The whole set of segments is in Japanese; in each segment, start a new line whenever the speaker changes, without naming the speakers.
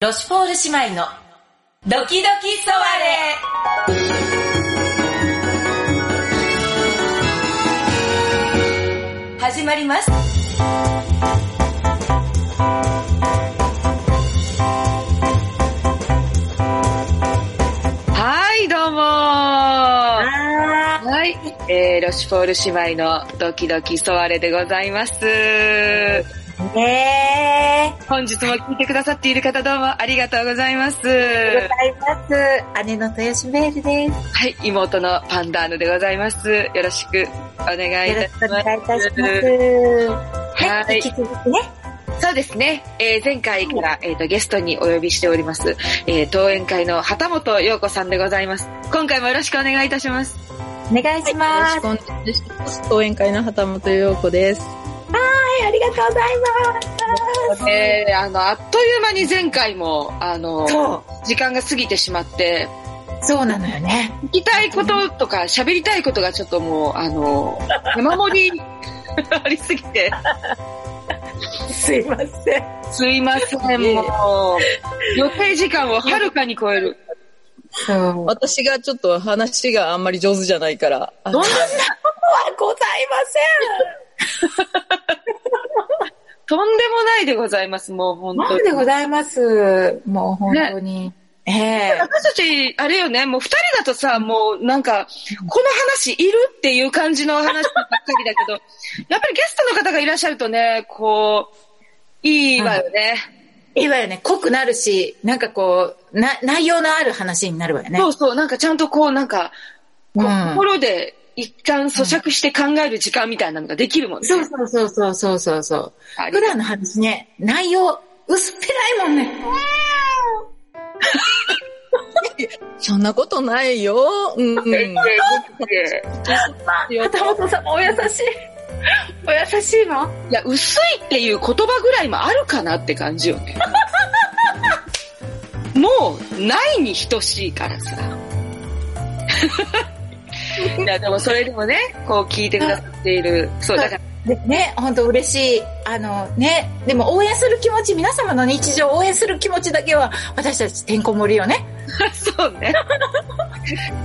ロシュポール姉妹のドキドキソワレ始まります。
はい、どうもはい、えー、ロシュポール姉妹のドキドキソワレでございます。
ねえ。
本日も聞いてくださっている方どうもありがとうございます。
ありがとうございます。姉の豊島メールです。
はい、妹のパンダーヌでございます。よろしくお願いい
よろ
たします。
しくお願いいたします。
は
はいい、引き続きね。
そうですね。えー前回から、えーとゲストにお呼びしております、えー登園会の旗本陽子さんでございます。今回もよろしくお願いいたします。
お願いします。
よろしくお願いします。講演会の旗本陽子です。
はい、ありがとうございます。
えーあの、あっという間に前回も、あの、
そ
時間が過ぎてしまって、
う、そうなのよね。
聞きたいこととか喋りたいことがちょっともう、あの、山盛り ありすぎて、
すいません。
すいません、もう、予定時間をはるかに超える。
そう。
私がちょっと話があんまり上手じゃないから。あ
どんな、
はござい
とんでもないでございます、もう本。当に。
なんでございます。もう本当に。ええ
私たち、あれよね、もう二人だとさ、もうなんか、この話いるっていう感じの話ばっかりだけど、やっぱりゲストの方がいらっしゃるとね、こう、いいわよね。
いいわよね。濃くなるし、なんかこう、な、内容のある話になるわよね。
そうそう、なんかちゃんとこう、なんか、心で一旦咀嚼して考える時間みたいなのができるもんね。
そうそうそうそうそうそう普段の話ね、内容、薄っぺらいもんね。
そんなことないよ。うん、うん。
片本さんもお優しい。お優しいの？
いや、薄いっていう言葉ぐらいもあるかなって感じよね。もう、ないに等しいからさ。いや、でもそれでもね、こう聞いてくださっている。そう、だから、
でね、本当嬉しい。あのね、でも応援する気持ち、皆様の日常を応援する気持ちだけは、私たちてんこ盛りよね。
そうね。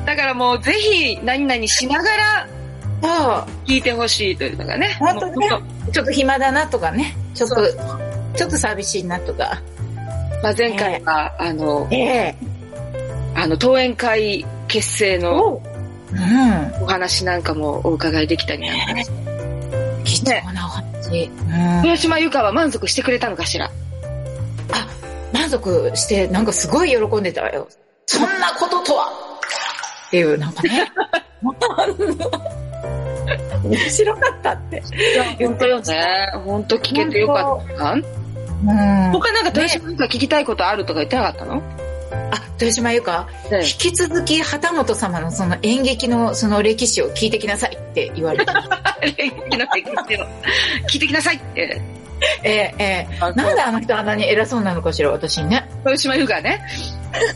だからもうぜひ何々しながら。聞いてほしいというのがね。
本当ねちょっと暇だなとかね。ちょっと、ちょっと寂しいなとか。
まあ、前回は、あの、
ええ
あの、登園会結成の
おうん。
お話なんかもお伺いできたりなんかして。
貴重なお話。うん。
豊島由香は満足してくれたのかしら？
あ、満足して、なんかすごい喜んでたわよ。そんなこととはっていう、なんかね。面白かったって。
本当よね。本当聞けてよかった。
うん。
他なんか豊島由香聞きたいことあるとか言ってなかったの、
あ、豊島由香、
ね
引き続き旗本様のその演劇のその歴史を聞いてきなさいって言われて。
演劇の歴史を聞いてきなさいって。
ええええなんであの人あんなに偉そうなのかしら、私にね。
豊島由香ね。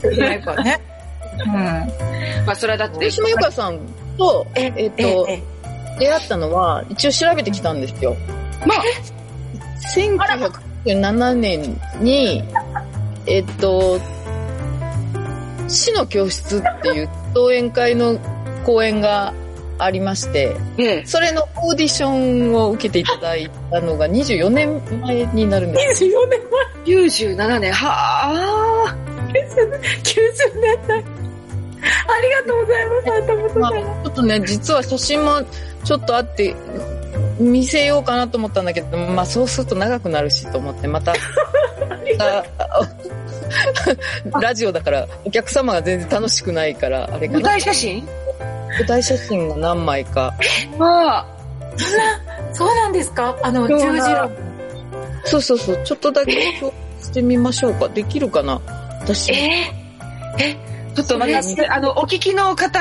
豊島由香ね。うん。
まあそれはだって
豊、島由香さんと、
え
えっと
ええ
出会ったのは、一応調べてきたんですよ。まあ、1997年に、えっと、死の教室っていう登園会の公演がありまして、
ええ。
それのオーディションを受けていただいたのが24年前になるんです。
24年
97年、はあ。
前、90年代。ありがとうございます、旗
まあ、
本
ちょっとね、実は写真もちょっとあって、見せようかなと思ったんだけど、まあそうすると長くなるしと思って、また、あ ラジオだからお客様が全然楽しくないから、あれか
舞
な。
台写真？
舞台写真が何枚か。
まあ、
そんな、そうなんですか？あの、十字路。
そうそうそう、ちょっとだけ共有してみましょうか。できるかな？私。
え？
ちょっとまた
それ、
あの、お聞きの方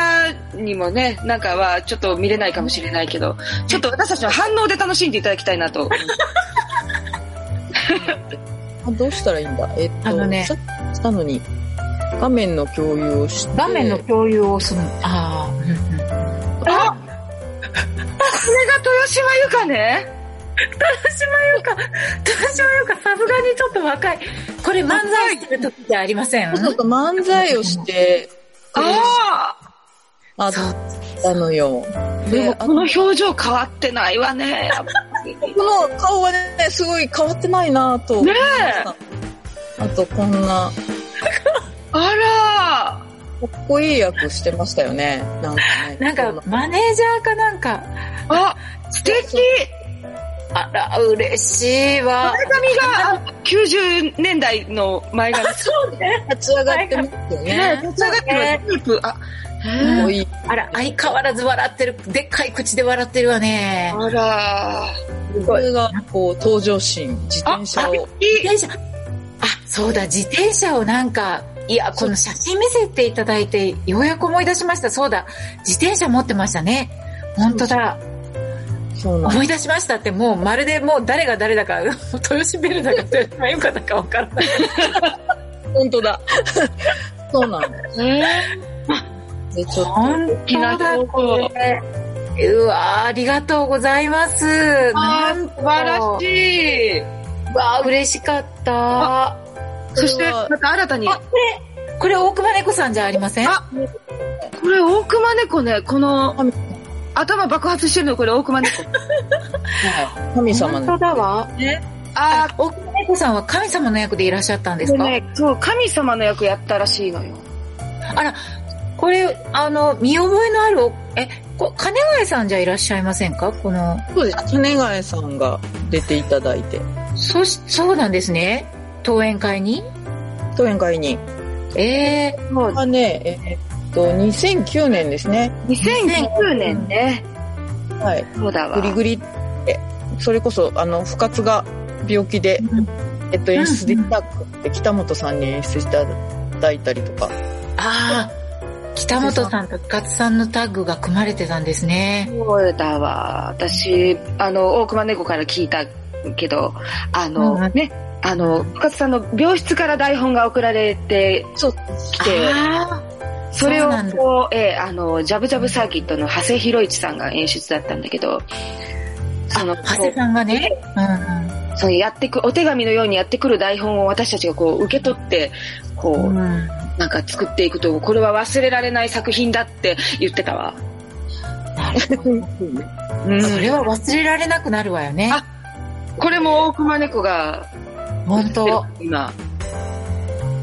にもね、なんかはちょっと見れないかもしれないけど、ちょっと私たちの反応で楽しんでいただきたいなと。
あどうしたらいいんだ？えっと、
あのね
さっきしたのに、画面の共有をして。
画面の共有をする。ああ。
あこれが豊島由香ね
豊島優香、豊島優香さすがにちょっと若い。これ漫才する時じゃありません
ちょっと漫才をして、
あ
あったのよ。
あでこの表情変わってないわね。
この顔はね、すごい変わってないなと。
ね
あと、こんな、
あ
かっこいい役してましたよね。なんかね。
なんか、マネージャーかなんか、
らあ、素敵
あら、嬉しいわ。
前髪があ90年代の前髪。
そうね。
立ち上がってますよ
ね
ね。
立ち上がってるテープ。あ、
かっこいい。
あら、相変わらず笑ってる。でっかい口で笑ってるわね。
あら
これが、こう、登場シーン、自転車を。
自転車、あ、そうだ、自転車をなんか、いや、この写真見せていただいて、ようやく思い出しました。そうだ、自転車持ってましたね。本当だ。
そう
思い出しましたって、もうまるでもう誰が誰だか、豊島ベルだか豊島由香だかわからない。
本当だ。そうなんだ。で、ちょっと、
本当だって。うわーありがとうございます。
あ
なん
素晴らしい。
い。わー嬉しかった。
そして、また新たに、
あ、これ、これ大熊猫さんじゃありません？
あこれ大熊猫ね、この、頭爆発してるのこれ大熊猫。
神様
本当
の。
だわ。
ね。
あ
あ、大熊猫さんは神様の役でいらっしゃったんですか、
これね、そう、神様の役やったらしいのよ。
あら、これ、あの、見覚えのあるお、え、こ金ヶ谷さんじゃいらっしゃいませんか？この、
そうです。金ヶ谷さんが出ていただいて、
そし、そうなんですね。登園会に？
登園会に。
ええ
もう
はね、えーっと、2009年ですね。
2009年ね。
はい。
そうだわ。
グリグリって、それこそ、あの、深津が病気で、えっと、演出できたくて、北本さんに演出していただいたりとか。
ああ、北本さんと深津さんのタッグが組まれてたんですね。
そうだわ。私、あの、大熊猫から聞いたけど、あの、
うん
ね、あの、深津さんの病室から台本が送られて
そう。
きて、
あ
それをこう、えーあの、ジャブジャブサーキットの長谷博一さんが演出だったんだけど、その、
あ、長谷さんがね。うんうん。
そのやってく、お手紙のようにやってくる台本を私たちがこう受け取って、こう、
うん
なんか作っていくと、これは忘れられない作品だって言ってたわ。
なるほど。
うん
それは忘れられなくなるわよね。
あこれも大熊猫が、
本当。
今、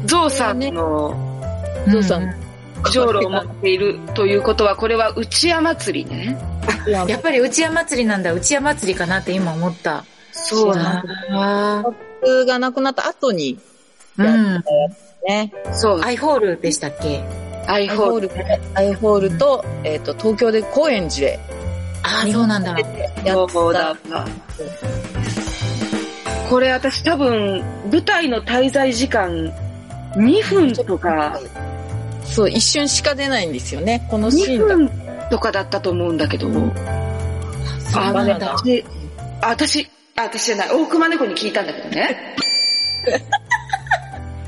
ゾウさんの
ゾウさん
う
じょうろを持っているということは、これは内屋祭りね。
やっぱり内山祭りなんだ。内山祭りかなって今思った。
そうなん
あ
普通がなくなった後に、
ーうん。
ね、
そう。
アイホールでしたっけ？
アイ
ホー
ル。
ル、アイホールと、えっ、と、東京で高円寺で
ああ、そうなんだ。
やっ
そうだ
た。
わ。これ私多分、舞台の滞在時間2分とか、
そう、一瞬しか出ないんですよね。このシ
2
ーンだ
分とかだったと思うんだけど、
そうんだ。
私、あ私、あ私じゃない、大熊猫に聞いたんだけどね。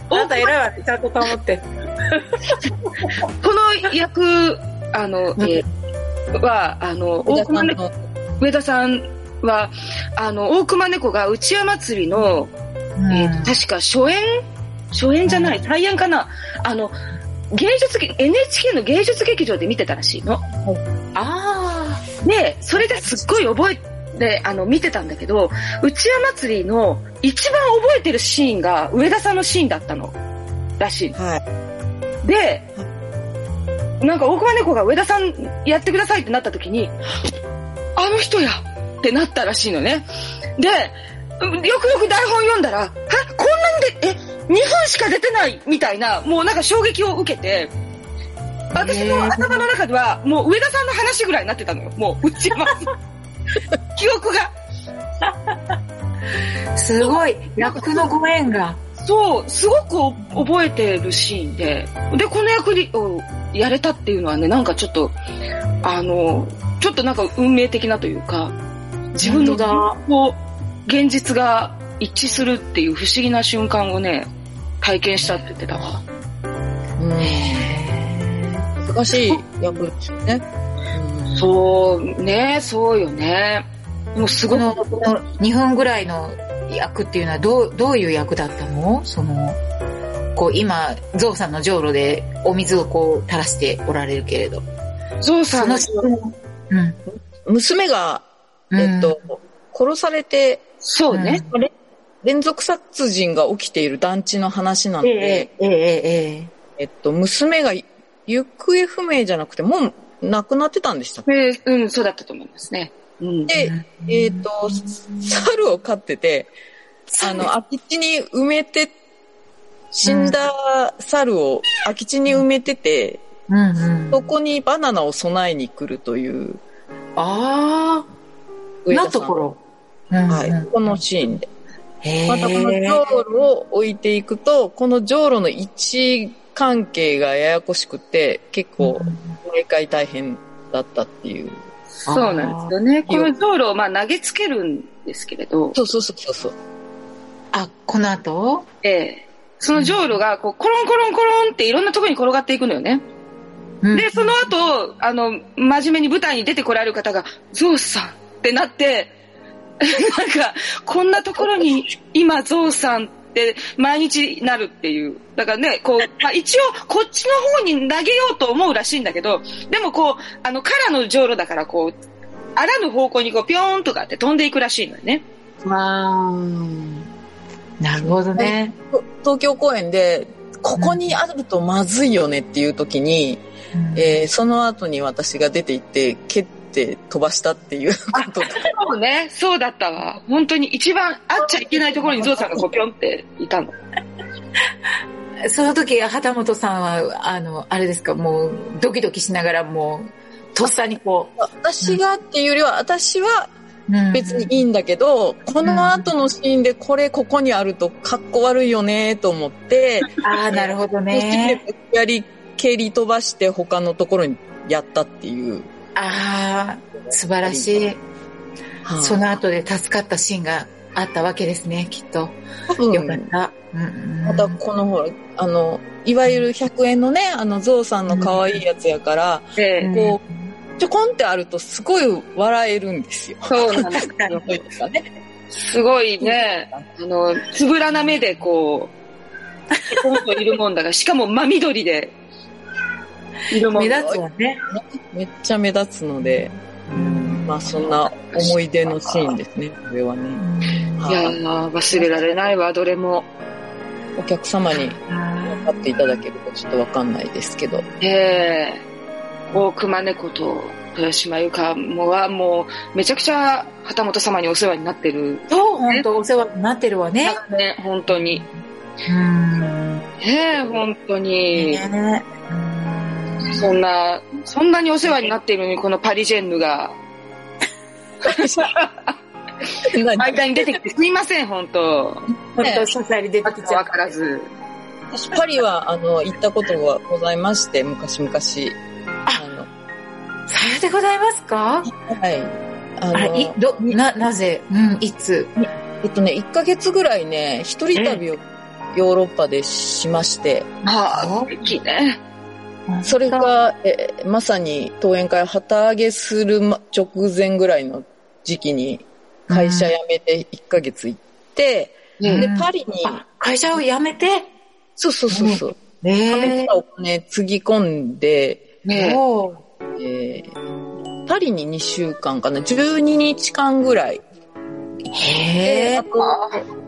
あなた偉いわね、ちゃんと保って。
この役、あの、えーは、あの、大熊猫、
の
上田さんは、あの、大熊猫が内山祭りの、えーと確か初演？初演じゃない、再演かな？あの、芸術劇、NHK の芸術劇場で見てたらしいの。
あ
で、それですっごい覚えて、あの、見てたんだけど、内山祭りの一番覚えてるシーンが上田さんのシーンだったの。らしいの。
はい。
で、なんか大熊猫が上田さんやってくださいってなった時に、あの人やってなったらしいのね。で、よくよく台本読んだら、え、こんなにで、え、2分しか出てないみたいな、もうなんか衝撃を受けて、私の頭の中では、もう上田さんの話ぐらいになってたのよ。もう、うちは。記憶が。
あ、すごい。役のご縁が。
そう、すごく覚えてるシーンで、で、この役にをやれたっていうのはね、なんかちょっと、あの、ちょっとなんか運命的なというか、自分の現実が一致するっていう不思議な瞬間をね、体験したって言ってたわ。
うん。難しい役ですよね。うん
そうね、そうよね。もうすご
こ
く、
の、この2分ぐらいの役っていうのはどう、どういう役だったの？その、こう今、ゾウさんのじょうろでお水をこう垂らしておられるけれど。
ゾウさんの、
うん。
娘が、えっと、殺されて、
そうね。
れ？連続殺人が起きている団地の話なの
え
で、
え、ええ、ええ。
えっと、娘が行方不明じゃなくて、もう亡くなってたんでしたっけ？
えーうん、そうだったと思いますね。うん。
で、えっと、猿を飼ってて、あの、空き地に埋めて、死んだ猿を空き地に埋めてて、
うんうん。
そこにバナナを備えに来るという
ああ、なところ。うん
はい、このシーンで。
へ
またこのじ
え。
ょうろを置いていくと、このじょうろの位置関係がややこしくて、結構、毎回大変だったっていう。
そうなんですよね。この道路をまあ投げつけるんですけれど、
そうそうそうそう。
あ、この後？
ええそのじょうろがこうコロンコロンコロンっていろんなところに転がっていくのよね。
うん
で、その後、あの、真面目に舞台に出てこられる方が、ゾウさんってなって、なんか、こんなところに今ゾウさんって毎日なるっていう。だからね、こう、まあ、一応こっちの方に投げようと思うらしいんだけど、でもこう、あの、カラのじょうろだからこう、あらぬ方向にこう、ぴょーんとかって飛んでいくらしいのよね。
あーなるほどね。
東京公演で、ここにあるとまずいよねっていう時に、えーその後に私が出て行って、蹴って飛ばしたっていうことで。
そうね、そうだったわ。本当に一番会っちゃいけないところにゾウさんがこう、ぴょんっていたの。
その時、旗本さんは、あの、あれですか、もう、ドキドキしながら、もう、とっさにこ
私がっていうよりは、私は
う、
別にいいんだけど、この後のシーンでこれここにあるとかっこ悪いよねと思って、
ああ、なるほどね。
やり蹴り飛ばして他のところにやったっていう。
ああ、素晴らしい。
はい
その後で助かったシーンがあったわけですね、きっと。
多分
よかった。うんうん
またこのほら、あの、いわゆる100円のね、あの、ゾウさんの可愛いやつやから、
ええ
こう、ちょこんってあるとすごい笑えるんですよ。
そうなんですよ。
そういうのがね。
すごいね、あの、つぶらな目でこう、ポンといるもんだが、しかも真緑で、
目
だ
立つわね。
めっちゃ目立つので、まあそんな思い出のシーンですね、これはね。
いやー、忘れられないわ、どれも。
お客様に
あ
分かっていただけるかちょっとわかんないですけど。
ええ大熊猫と豊島由香もはもう、めちゃくちゃ旗本様にお世話になってる。
ーそう、本当お世話になってるわね。
ね、本当に。
うん。
ねえ、本当に。
ね
そんな、そんなにお世話になっているのに、このパリジェンヌが、
何
間に出てきてすいません、本当
本当、支えに出てきちゃ
わ
う。
からず。
私パリはあの行ったことがございまして、昔々。あの、
さようでございますか？
はい。あ
あら、い、ど、な、なぜ？うん、いつ？
えっとね、1ヶ月ぐらいね、一人旅をヨーロッパでしまして、
まあ、素敵ね。
それが、えまさに登園会を旗揚げするま直前ぐらいの時期に会社辞めて1ヶ月行って、
ね
で、パリに、
あ会社を辞めて？
そうそうそうそう、貯め
ね
てたお金つぎ込んで、
え。ー。
えーパリに2週間かな、12日間ぐらい、
へえ
あ。と、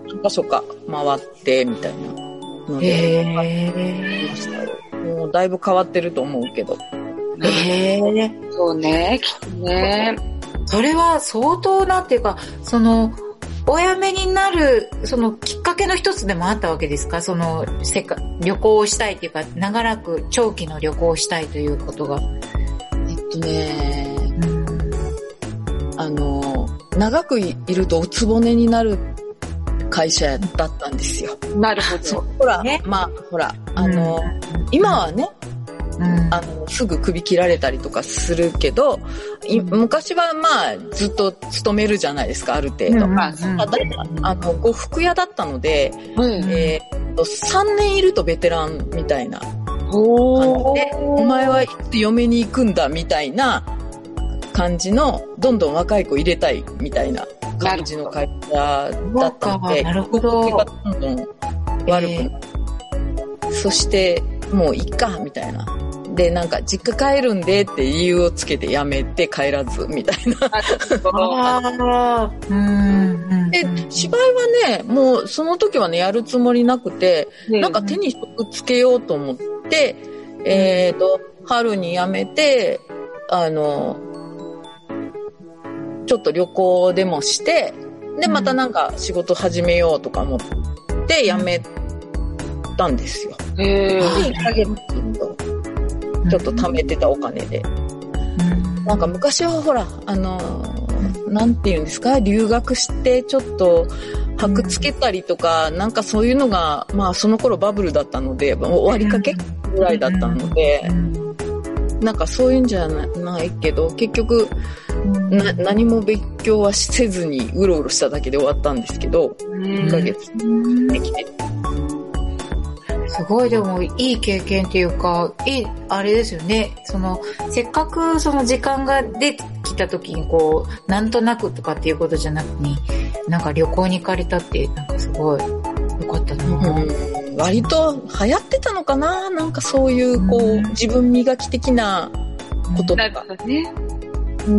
そかそか回って、みたいなので、
へ
ましたよもうだいぶ変わってると思うけど。
え。へえ。
そうね、きっとね。
それは相当なんていうか、その、お辞めになる、そのきっかけの一つでもあったわけですか？その、せか、旅行をしたいっていうか、長らく長期の旅行をしたいということが。
えっとね、あの、長くいるとおつぼねになる会社だったんですよ。
なるほど。
ほら、
ね。
まあ、ほら、あの、今はね、
うん、
あの、すぐ首切られたりとかするけど、い昔はまあ、ずっと勤めるじゃないですか、ある程度。
うん
ま
あの、呉服屋だったので、
うん
えーっと、3年いるとベテランみたいな
お
で、お前はいつ嫁に行くんだみたいな感じの、どんどん若い子入れたいみたいな感じの会社だったので、
なるほど
がどんどん悪くなって、そして、もういっか、みたいな。で、なんか、実家帰るんでって理由をつけてやめて帰らず、みたいな。
うん。
で、芝居はね、もうその時はね、やるつもりなくて、なんか手に職つけようと思って、えっ、と、春に辞めて、あの、ちょっと旅行でもして、で、またなんか仕事始めようとか思って辞めたんですよ。
へ
で、
え。
1ヶ月と、ちょっと貯めてたお金で。なんか昔はほら、あのー、なんて言うんですか、留学してちょっと、箔つけたりとか、なんかそういうのが、まあその頃バブルだったので、終わりかけぐらいだったので、なんかそういうんじゃないけど、結局、な何も勉強はせずにうろうろしただけで終わったんですけど、1ヶ月できて。
すごいでもいい経験っていうか、いい、あれですよね。その、せっかくその時間ができた時にこう、なんとなくとかっていうことじゃなくに、なんか旅行に行かれたって、なんかすごい、よかったな、
うん割と流行ってたのかな？なんかそういう、こう、自分磨き的なこととか。
ね。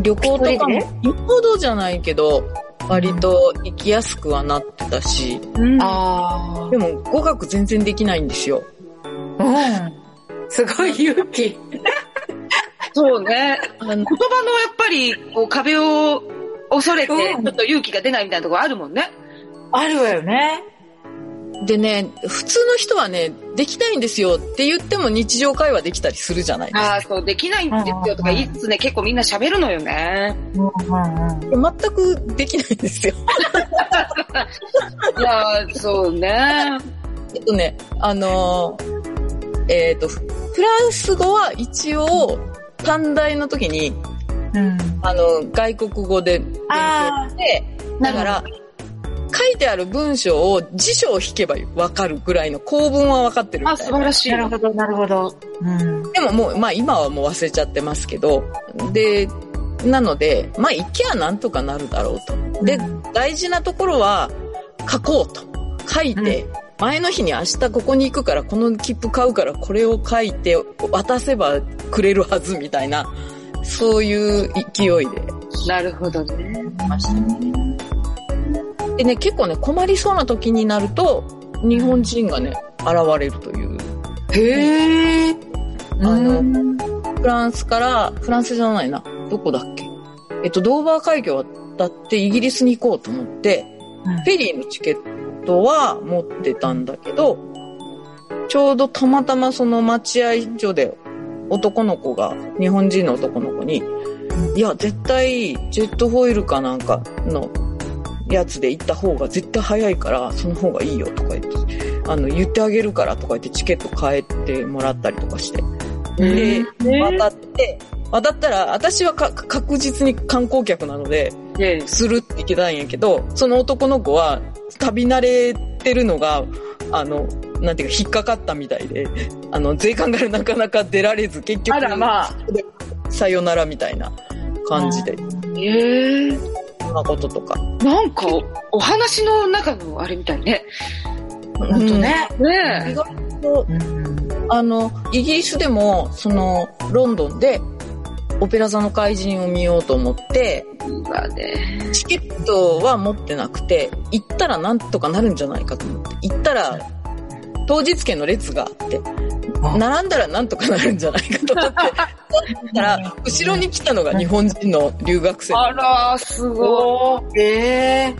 旅行とかもよほどじゃないけど、割と行きやすくはなってたし、
うん
あ
でも語学全然できないんですよ。
あ、うん。すごい勇気。
そうね。
あの
言葉のやっぱり、こう壁を恐れて、
うん
ちょっと勇気が出ないみたいなところあるもんね。
あるわよね。
でね、普通の人はね、できないんですよって言っても日常会話できたりするじゃないですか。
ああ、そう、できないんですよとか言いつつね、結構みんな喋るのよね。
全くできないんですよ。
いやー、そうね。
えっとね、あのーえっ、と、フランス語は一応、短大の時に、
うん。
あの、外国語で勉強して、だから、書いてある文章を辞書を引けばわかるぐらいの構文はわかってるみ
あ、
たいな。
素晴らしい。
なるほど、なるほど。うん。
でももう、まあ今はもう忘れちゃってますけど、で、なので、まあ行きゃなんとかなるだろうと。で、大事なところは書こうと。書いて、前の日に明日ここに行くからこの切符買うからこれを書いて渡せばくれるはずみたいな、そういう勢いで
なるほどね。
ましたね。でね、結構ね、困りそうな時になると、日本人がね、現れるという。
へえ。
あの
うん
フランスから、フランスじゃないな。どこだっけ？えっと、ドーバー海峡を渡ってイギリスに行こうと思って、フェリーのチケットは持ってたんだけど、ちょうどたまたまその待合所で男の子が、日本人の男の子に、いや、絶対ジェットフォイルかなんかのやつで行った方が絶対早いから、その方がいいよとか言って、あの、言ってあげるからとか言ってチケット変えてもらったりとかして。で、渡って、渡ったら、私はか確実に観光客なので、
ね
するっていけたんやけど、その男の子は旅慣れてるのが、あの、なんていうか引っかかったみたいで、あの、税関からなかなか出られず、結局、
まあ。
さよならみたいな感じで、
ええ
そんなこととか。
なんか、お話の中のあれみたいね。
本当ね。
うん。意
ね
外と、
うん。
あの、イギリスでも、その、ロンドンで、オペラ座の怪人を見ようと思って。チケットは持ってなくて、行ったらなんとかなるんじゃないかと思って。行ったら、当日券の列があって、
あ
並んだらなんとかなるんじゃないかと思って。だから、後ろに来たのが日本人の留学生。
あら、すごい。
ええ。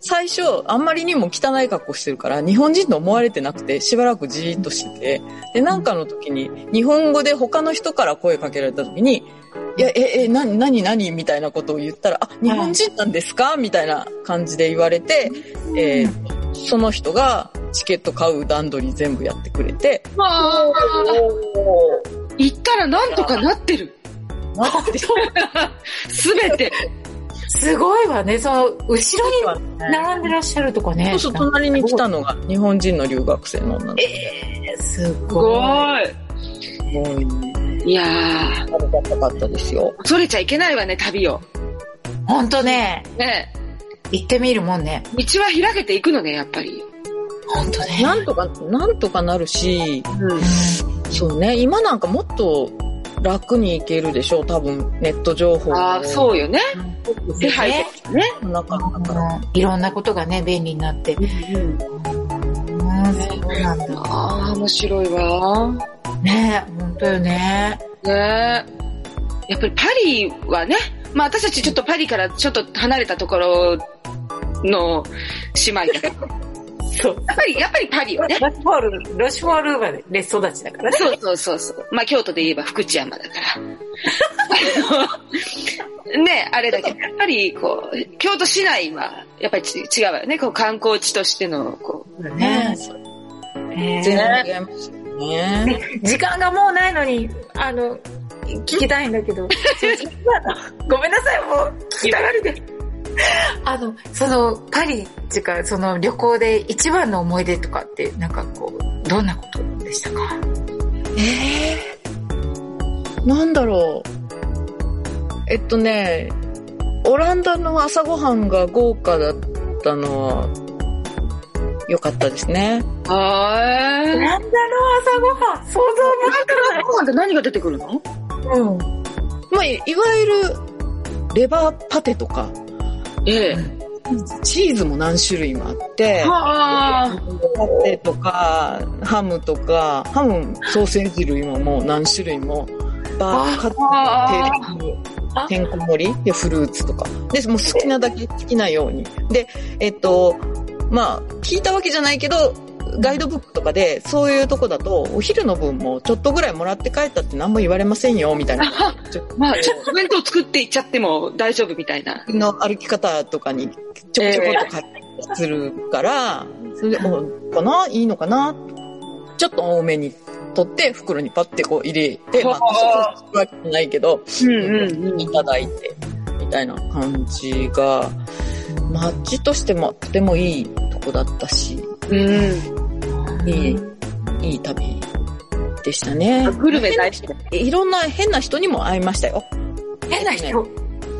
最初、あんまりにも汚い格好してるから、日本人と思われてなくて、しばらくじーっとしてて、で、なんかの時に、日本語で他の人から声かけられた時に、いや、え、え、な、なになにみたいなことを言ったら、あ、日本人なんですか？みたいな感じで言われて、えーその人がチケット買う段取り全部やってくれて、
まあ、行ったらなんとかなってる。
なって
すべて。
すごいわね。その、後ろに並んでらっしゃるとかね。
そうそう、隣に来たのが日本人の留学生の女の子。
えー、す
す
ご
ご
い。
い。
すごいね。
いやー、
ありがたかったですよ。
恐れちゃいけないわね、旅を。
ほんとね。
ね
行ってみるもんね。
道は開けていくのね、やっぱり。
本当ね。
なんとか、なんとかなるし、そうね、今なんかもっと楽に行けるでしょう、多分、ネット情報
ああ、そうよね。手配
ね
とかね。
なかったから。
うんいろんなことがね、便利になって。うん、そうなんだ。
ああ、面白いわ。
ね本当よね。
ねやっぱりパリはね、まあ私たちちょっとパリからちょっと離れたところの姉妹だけど、
そう。
やっぱり、やっぱりパリはね。
ロシュフォール、ロシュフォール生まれ、レ育ちだからね。
そうそうそうそう。まあ京都で言えば福知山だから。ね、あれだけど、やっぱりこう、京都市内は、やっぱりち違うわよね。こう観光地としての、こう、
ね
全
え
ね。
時間がもうないのに、あの、聞きたいんだけど。ごめんなさい、もう、聞きたがりで。あの、その、パリっていうか、その旅行で一番の思い出とかって、なんかこう、どんなことでしたか？
えー、なんだろう。えっとね、オランダの朝ごはんが豪華だったのは、良かったですね。
はーい。
なんだろう、朝ごはん？想像もつか
ご飯って何が出てくるの？
ない。うん。
まあ、いいわゆる、レバーパテとか、
ええ。
チーズも何種類もあって、
はあ。
パテとか、ハムとか、ハム、ソーセージ類ももう何種類も、バーカ
あ
ッてんこ盛りでフルーツとか。で、もう好きなだけ好きなように。で、えっと、まあ、聞いたわけじゃないけど、ガイドブックとかで、そういうとこだと、お昼の分もちょっとぐらいもらって帰ったって何も言われませんよ、みたいな。
まあ、ちょっとお弁当作っていっちゃっても大丈夫みたいな。
の歩き方とかにちょこちょこっと買ったりするから、それで、おかないいのかなちょっと多めに取って袋にパッてこう入れて、まあ、
はあ
そうするわけじゃないけど、
うんうんうん
いただいて、みたいな感じが、街としてもとてもいいとこだったし、
うん。
いい、いい旅でしたね。
グルメ大好き。
いろんな変な人にも会いましたよ。
変な人？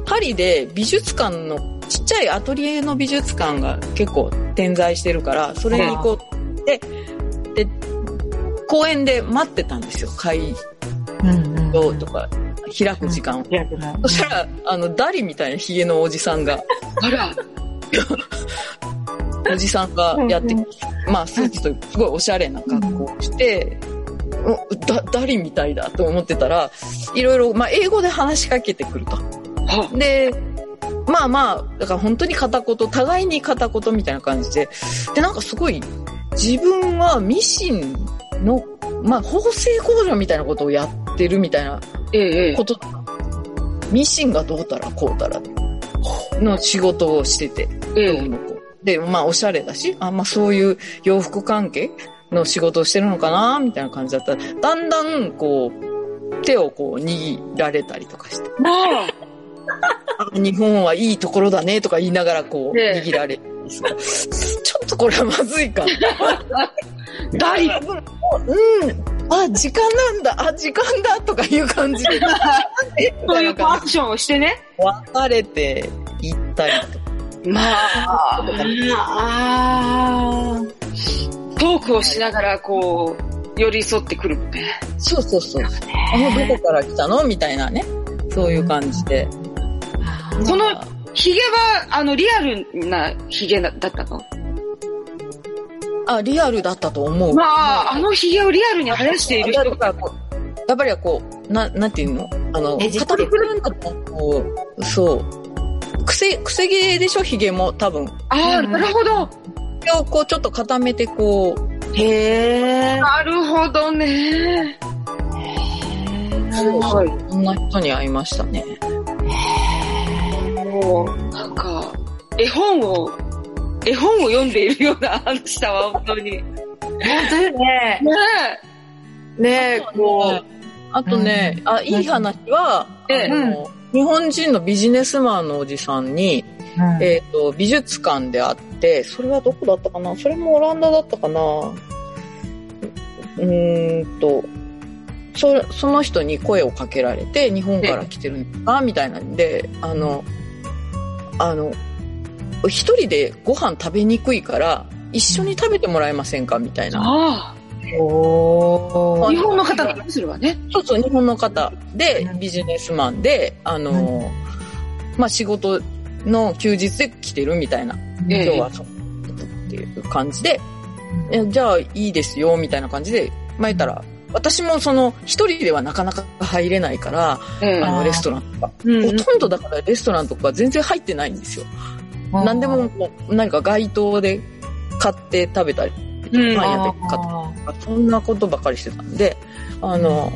パリで美術館のちっちゃいアトリエの美術館が結構点在してるから、それに行こうって、で、公園で待ってたんですよ。開
うんうん。
業とか開く時間を。そしたら、あの、ダリみたいなヒゲのおじさんが、
あら。
おじさんがやってきて、まあ、スーツとすごいおしゃれな格好をして、おだ、ダリみたいだと思ってたら、いろいろ、まあ、英語で話しかけてくると。
は。
で、まあまあ、だから本当に片言、互いに片言みたいな感じで、で、なんかすごい、自分はミシンの、まあ、縫製工場みたいなことをやってるみたいな
ええええ。
こ。と、ミシンがどうたらこうたらの仕事をしてて、
ええ。
のこうで、まあ、おしゃれだし、あ、まあ、そういう洋服関係の仕事をしてるのかな、みたいな感じだったら、だんだん、こう、手をこう握られたりとかして、
まあ。
あ 日本はいいところだね、とか言いながら、こう、
ええ
握られるんですが、ちょっとこれはまずいか。
ダリ。
うん、あ、時間なんだ、あ、時間だ、とかいう感じで、み
そういうアクションをしてね。
じ別れて行ったりとか。
まあ。あトークをしながら、こう、寄り添ってくるのね。
そうそうそう。あの、どこから来たの？みたいなね。そういう感じで。
そのヒゲは、あの、リアルなヒゲだったの？
あ、リアルだったと思う。
まあ、あのヒゲをリアルに生やしている人
だからこうやっぱりこう、な、なんていうの？あの、
ねじって
語りくるんだと、こう、そう。癖、癖毛でしょ？ヒゲも多分。
ああ、なるほど。
毛をこうちょっと固めてこう、
へえ。
なるほどね。
そう
すごい。
そんな人に会いましたね。
もう、なんか、絵本を、絵本を読んでいるような話だわ、本当に。ね
本当よね。
え。
ねえ、こ
あとね、あ、いい話は、
ええ
あの、日本人のビジネスマンのおじさんに、
う。うん
えっ、と、美術館であって、それはどこだったかな？それもオランダだったかな？うーんと、そ、その人に声をかけられて、日本から来てるんですかみたいなんで、あの、あの、一人でご飯食べにくいから、一緒に食べてもらえませんか？みたいな。
おー。
日本の方するわね。
そうそう、日本の方。で
う、ん。
ビジネスマンで、あの、まあ、仕事の休日で来てるみたいな。
ええ。
今日はそうっていう感じで、えじゃあいいですよ、みたいな感じで、前言ったら、私もその、一人ではなかなか入れないから、
ええ。
あの、レストランとか。
うん。
ほとんどだからレストランとか全然入ってないんですよ。何でも何か街頭で買って食べたり、
うん。
パン屋で買って
あ
とか、そんなことばかりしてたんで、あの、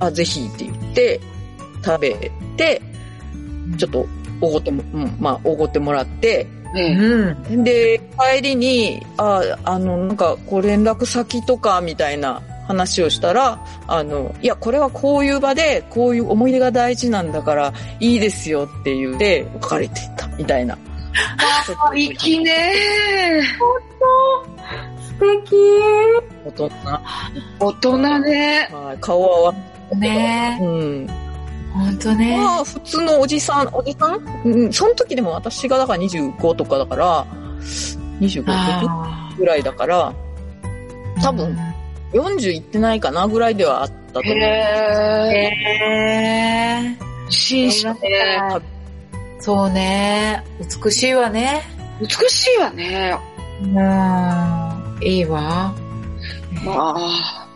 あ、ぜひって言って、食べて、ちょっと、おごっても、うんまあ、おごってもらって、
うん。
で、帰りに、あ、あの、なんか、こう連絡先とか、みたいな話をしたら、あの、いや、これはこういう場で、こういう思い出が大事なんだから、いいですよって言うで、別れていった、みたいな。
粋ね
素敵
大人。
大人ね。
はい顔はわ、
ね
うん。
本当ね。
まあ、普通のおじさん、おじさん？うん、その時でも私がだから25とかだから、25
あ
ぐらいだから、
ー
多分、40いってないかなぐらいではあったと思う。
へえ。
へー
紳士ね。
そうね。美しいわね。
美しいわね。
うん。いいわ。
まあ。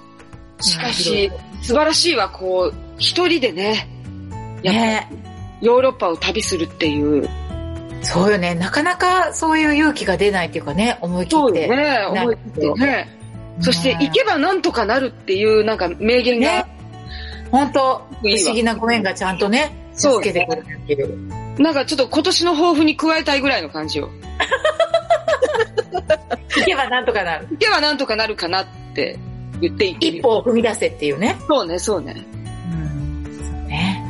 しかし、素晴らしいわ、こう、一人でね、やっぱ
ね
ヨーロッパを旅するっていう。
そうよね。なかなかそういう勇気が出ないっていうかね、思い切って。
そうよね、思い切ってね。そして、行けばなんとかなるっていう、なんか名言が
ね。本当不思議なご縁がちゃんとね、
そう
助けてくれていう。
なんかちょっと今年の抱負に加えたいぐらいの感じよ。
行けばなんとかなる。
行けばなんとかなるかなって言っていってみ
一
る。
歩を踏み出せっていうね。
そうね、そうね。
うん。そうね。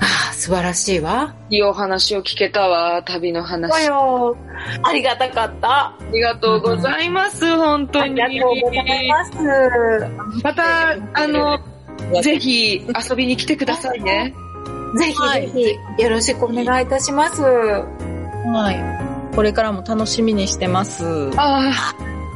ああ、素晴らしいわ。
いいお話を聞けたわ、旅の話。
そうよ。ありがたかった。
ありがとうございます、本当
あ
に。
りがとうございます。
また、あの、ぜひ遊びに来てくださいね。
ぜひ
はい
ぜひよろしくお願いいたします。
はい。これからも楽しみにしてます。
ああ、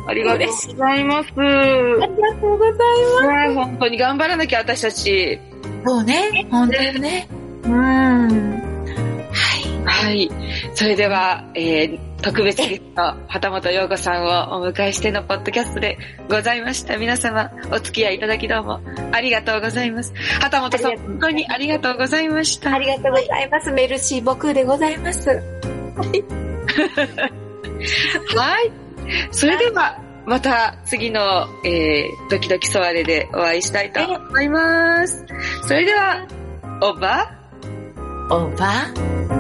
ありがとうございます。
ありがとうござい
ね本当に頑張らなきゃ、私たち。
ます。そうね、本当にね。うん。はい。
はい。それでは、えー、特別ゲスト、旗本陽子さんをお迎えしてのポッドキャストでございました。皆様、お付き合いいただきどうもありがとうございます。旗本さん、本当にありがとうございました。
ありがとうございます。メルシーボクでございます。
はい。それでは、また次の、えー、ドキドキソワレでお会いしたいと思います。それでは、オーバー
オーバー。